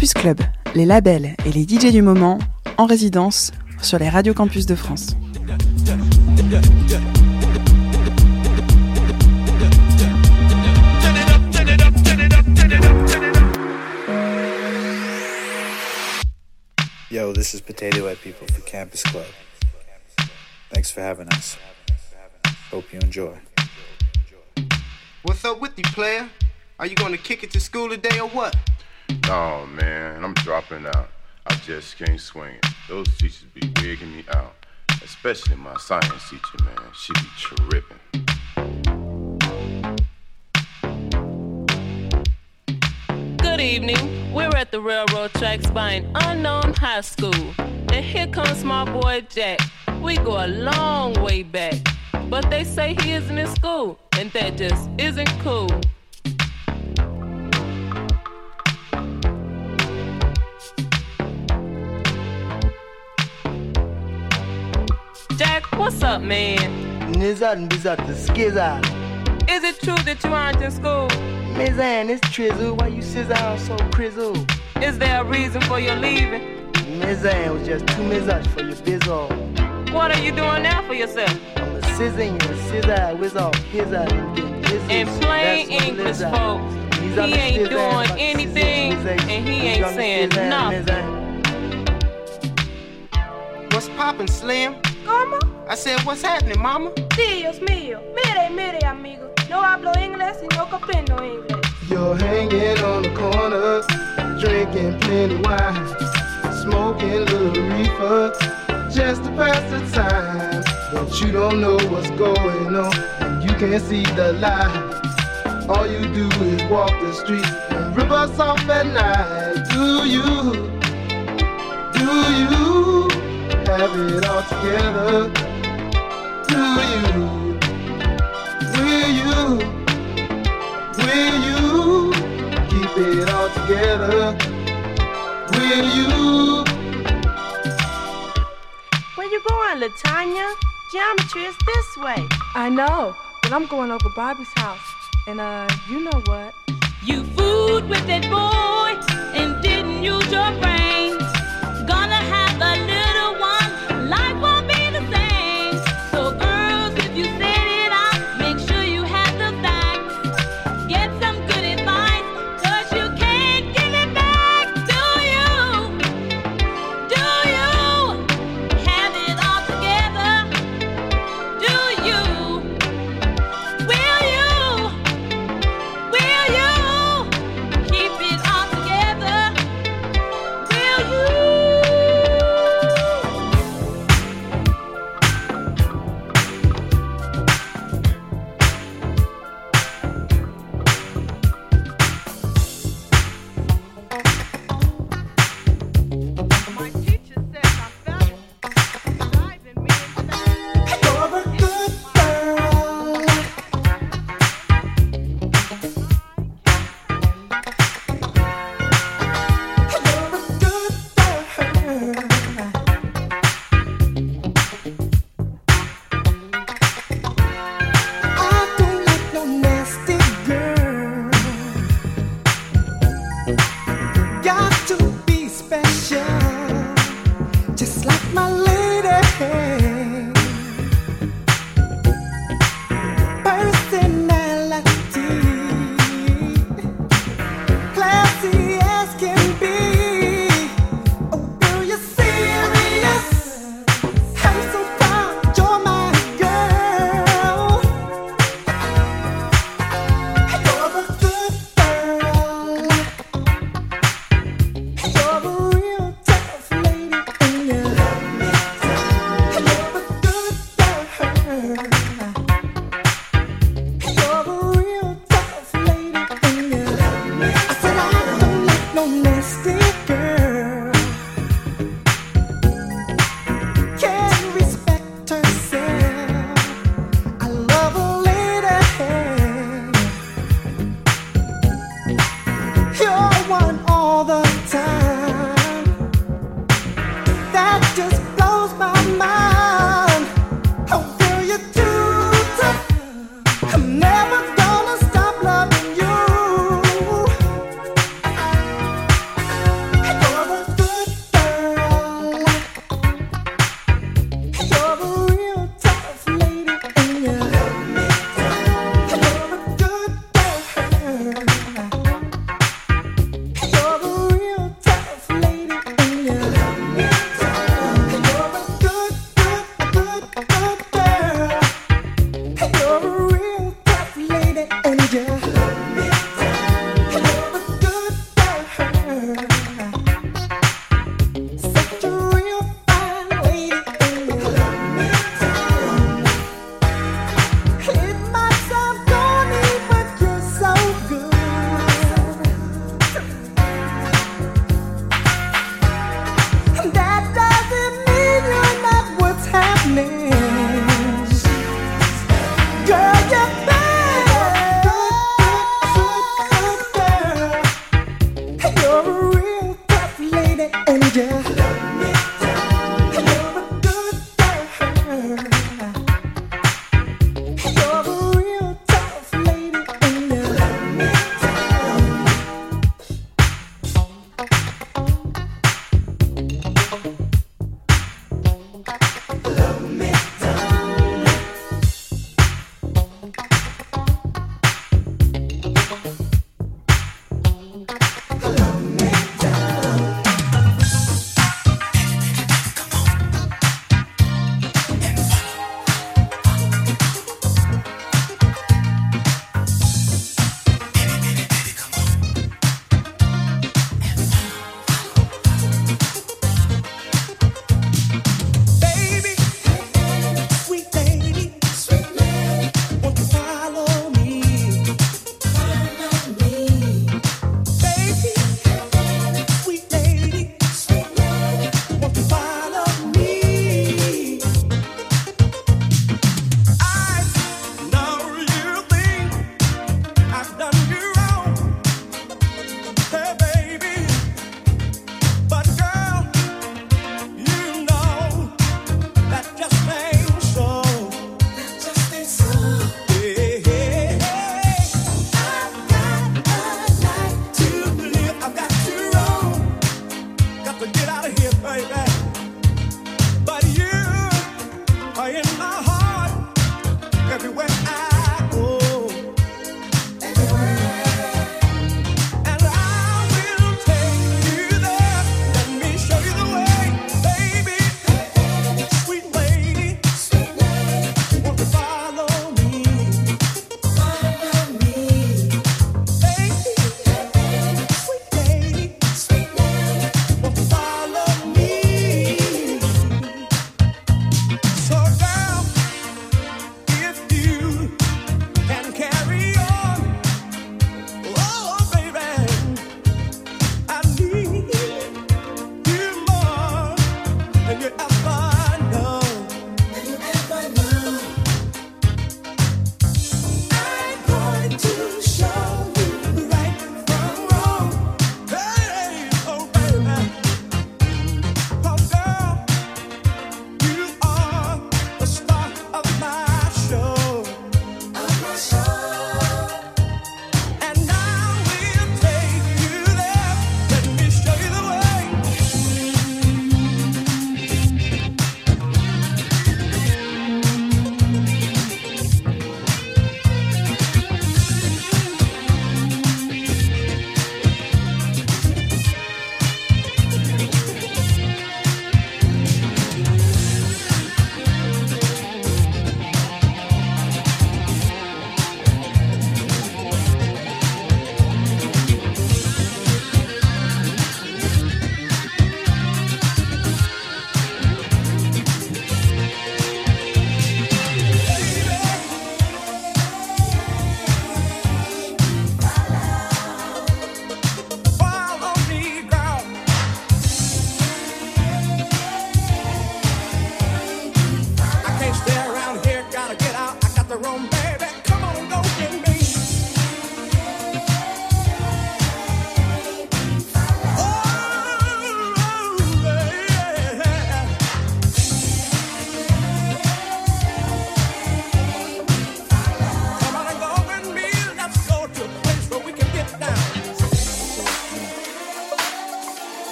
Campus Club, les labels et les DJ du moment en résidence sur les radios campus de France. Yo, this is Potato Head People for Campus Club. Thanks for having us. Hope you enjoy. What's up with you, player? Are you gonna kick it to school today or what? No, man, I'm dropping out. I just can't swing it. Those teachers be wigging me out. Especially my science teacher, man. She be tripping. Good evening. We're at the railroad tracks by an unknown high school. And here comes my boy Jack. We go a long way back. But they say he isn't in school, and that just isn't cool. What's up, man? Nizat and Bizat the skizza. Is it true that you aren't in school? Mizan, it's Trizzle. Why you scissor so crizzle? Is there a reason for your leaving? Mizan was just two mizats for your bizzle. What are you doing now for yourself? I'm a sizzing, you a scissor, whiz off, his eye, and get. In plain That's English, folks, he ain't doing anything, scissor, scissor, and he ain't saying nothing. What's poppin', Slim? ¿Cómo? I said, what's happening, mama? Dios mío. Mire, mire, amigo. No hablo inglés y no comprendo inglés. You're hanging on the corner, drinking plenty wine, smoking little reefer, just to pass the time. But you don't know what's going on, and you can't see the light. All you do is walk the street and rip us off at night. Do you? Do you have it all together? Do you? Will you? Will you keep it all together? Will you? Where you going, Latanya? Geometry is this way. I know, but I'm going over Bobby's house. And, uh, you know what? You fooled with that boy and didn't use your brain.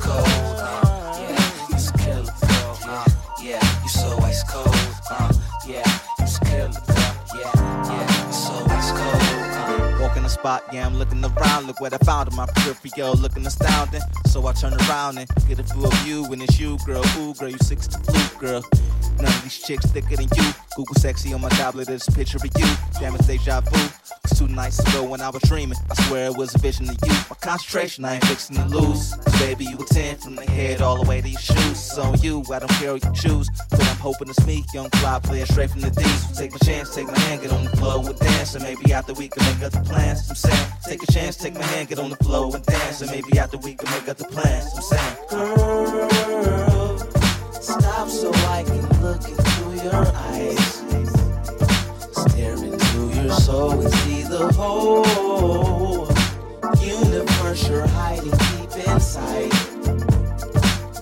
Cold, yeah. You kill it, uh, yeah. You so ice cold, spot, yeah, I'm looking around. Look what I found in my peripheral, looking astounding. So I turn around and get a view of you, and it's you, girl. Ooh, girl, you six to flute, girl. None of these chicks thicker than you. Google sexy on my tablet, it's a picture of you. Damn, it's deja vu. It's two nights ago when I was dreaming. I swear it was a vision of you. My concentration, I ain't fixing to lose. 'Cause baby, you a 10 from the head all the way to your shoes. So you, I don't care what you choose. But I'm hoping it's me, young fly player straight from the D's. Take my chance, take my hand, get on the floor and dance. And maybe after we can make other plans. I'm saying, take a chance, take my hand, get on the floor and dance. And maybe after we can make other plans. I'm saying, Girl, stop so I can look into your eyes. Stare into your soul and see the whole universe you're hiding deep inside.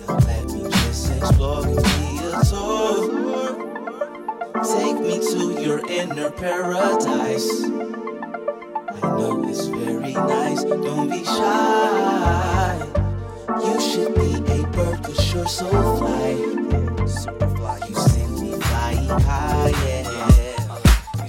Now let me just explore, give me a tour. Take me to your inner paradise. I know it's very nice, don't be shy. You should be a bird cause you're so fly. Super fly. You send me flying high, yeah. You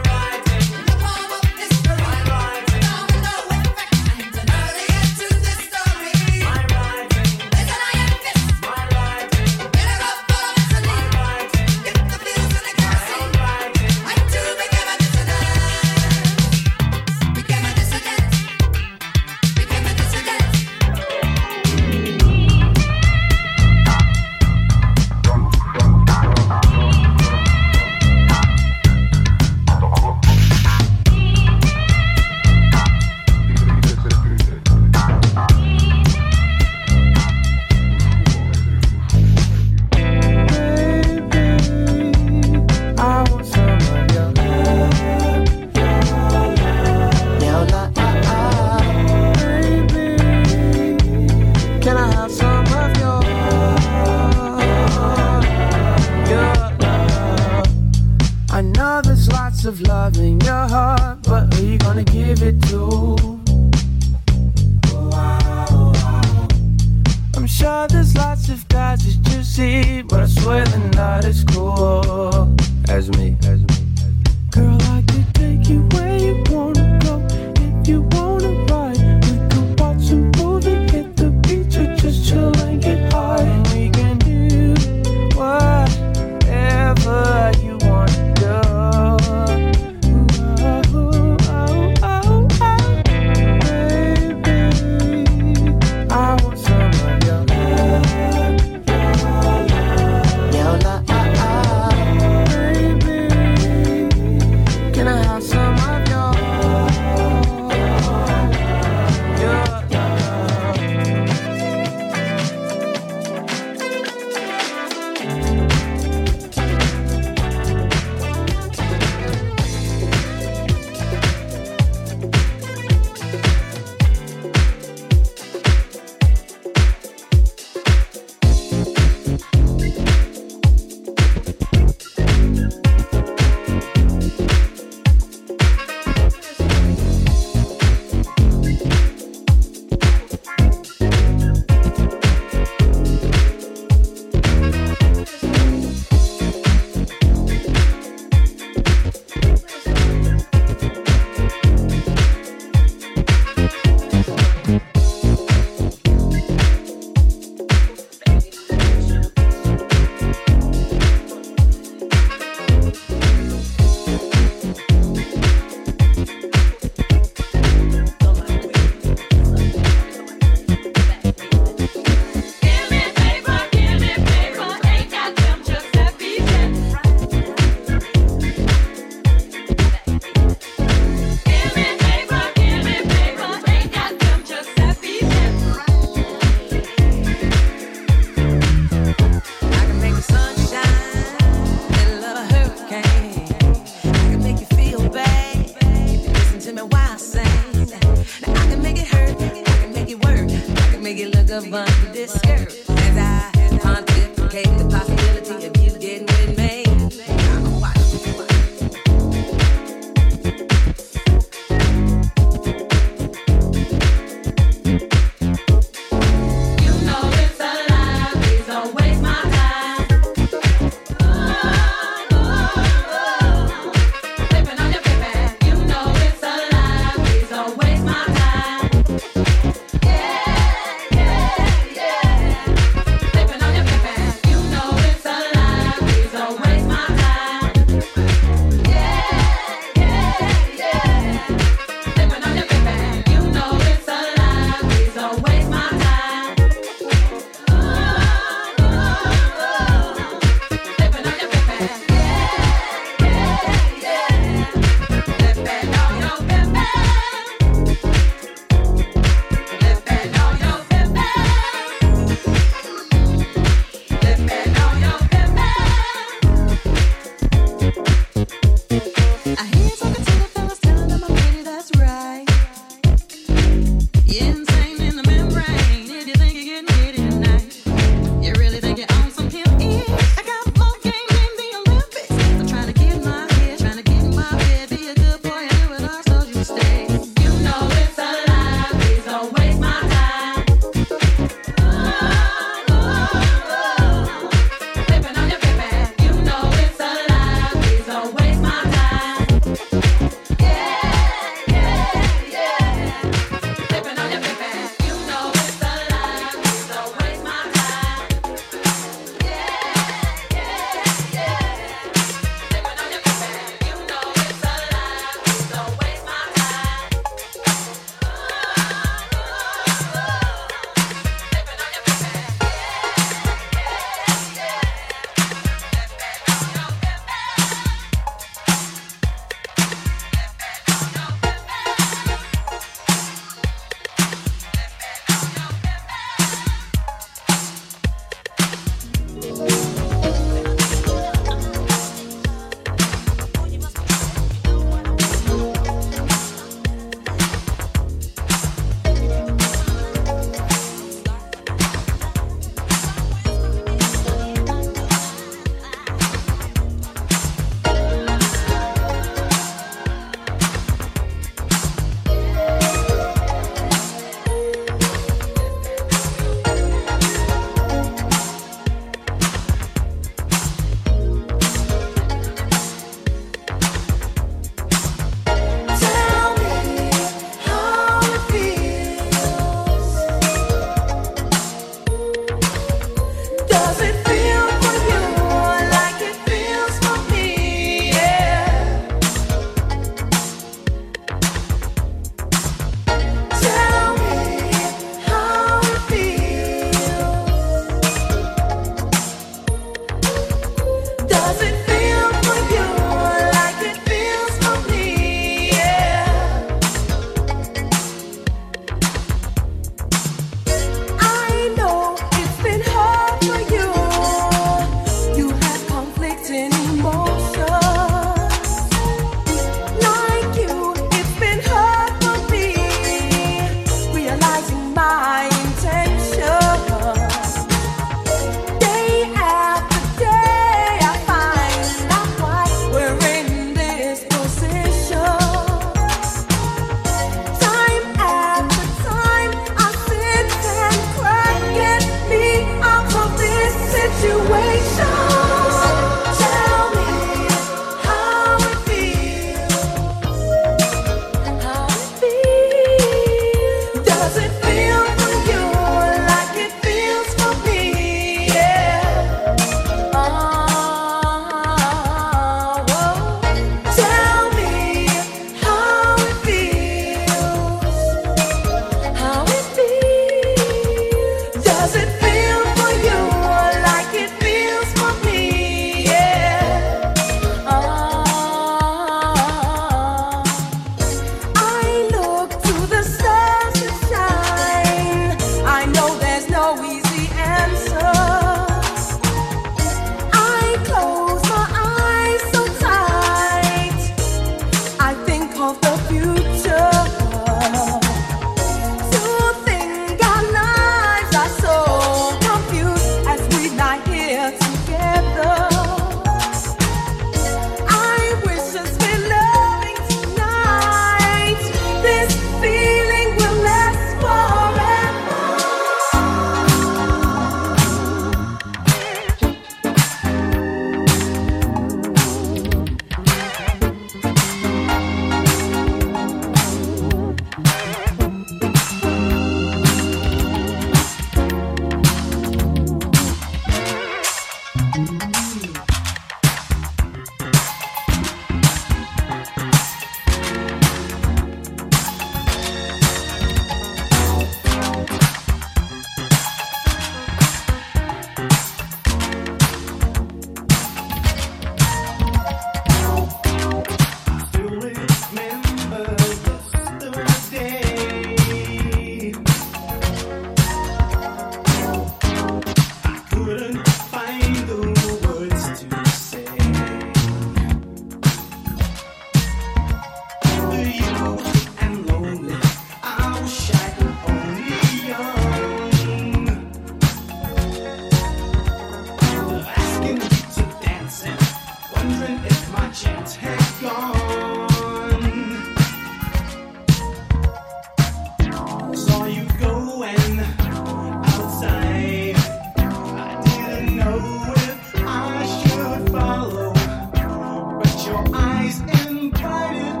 He's invited.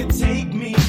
could take me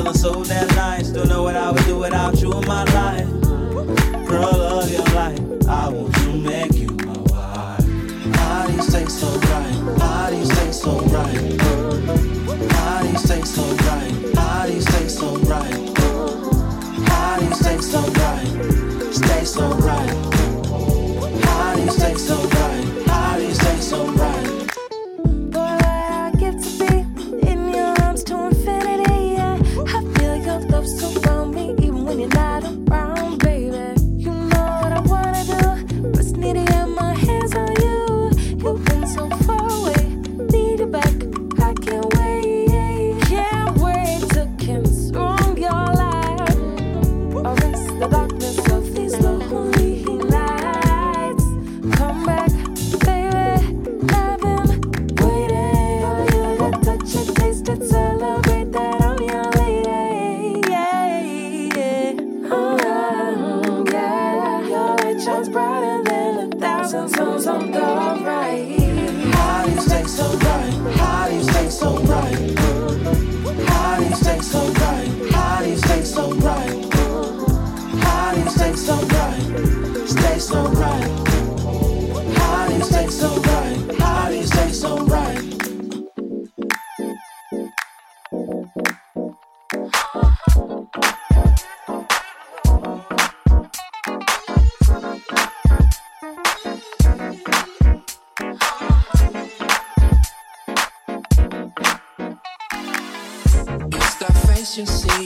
feeling so damn nice. Don't know what I would do without you in my life. Girl of your life, I want to make you my wife. How do you stay so right, you stay so right. you stay so right, bodies taste so right. Bodies taste so right, stay so right.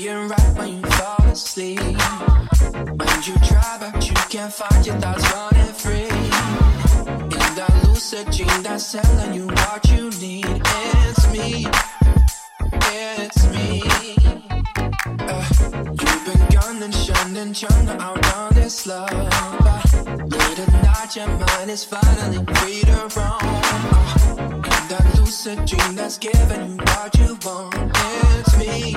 being right when you fall asleep. When you try, but you can't find your thoughts running free. In that lucid dream that's telling you what you need. It's me. It's me. Uh, you've been gunning, shunning, trying to outrun this love. Uh, late at night, your mind is finally free to roam. Uh, in that lucid dream that's giving you what you want. It's me.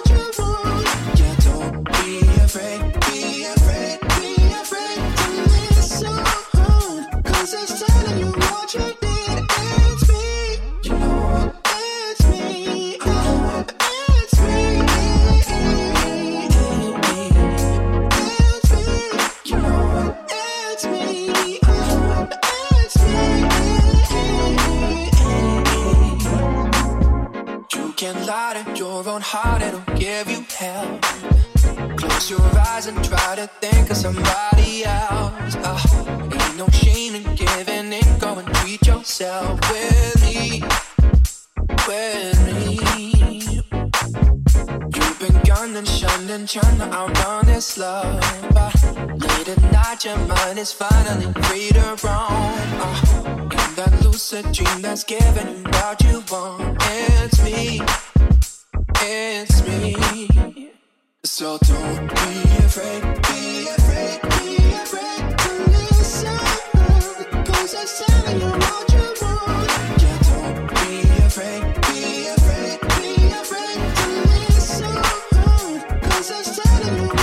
own heart, it'll give you hell. Close your eyes and try to think of somebody else. Ah, ain't no shame in giving in. Go and treat yourself with me, with me. You've been gunned and shunned and trying to outrun this love. But late at night, your mind is finally free to roam. Ah, in that lucid dream that's giving you what you want, it's me, it's me. So don't be afraid, be afraid, be afraid to listen. Cause I'm telling you what you want. Yeah, don't be afraid, be afraid, be afraid to listen. Cause I'm telling you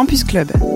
Campus Club.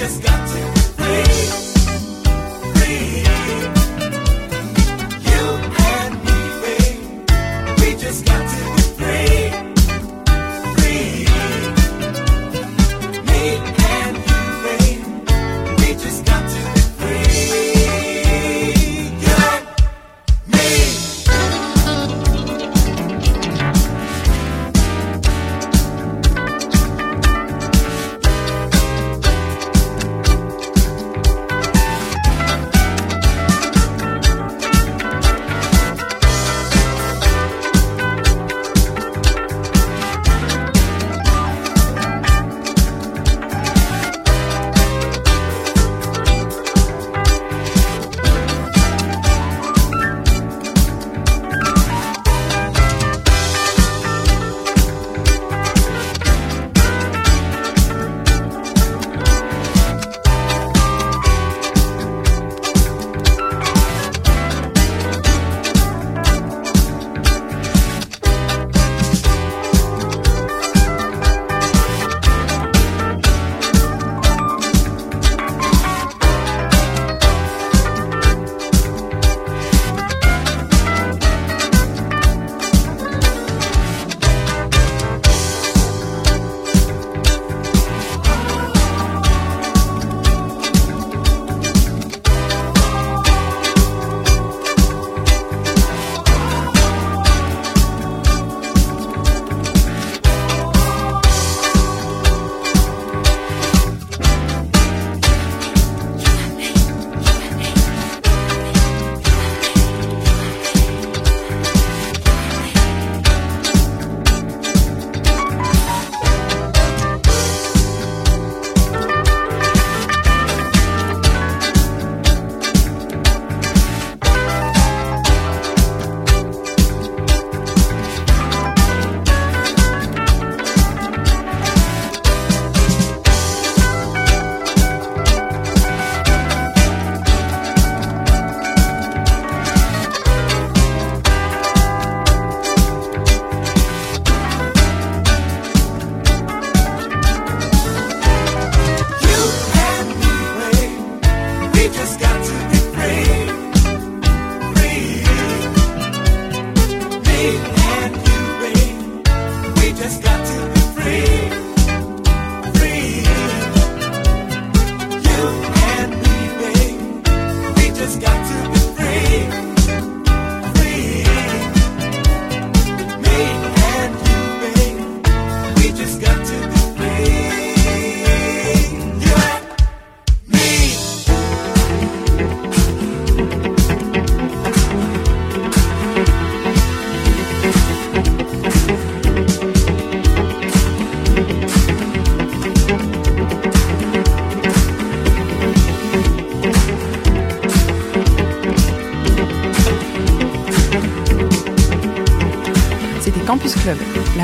Just got to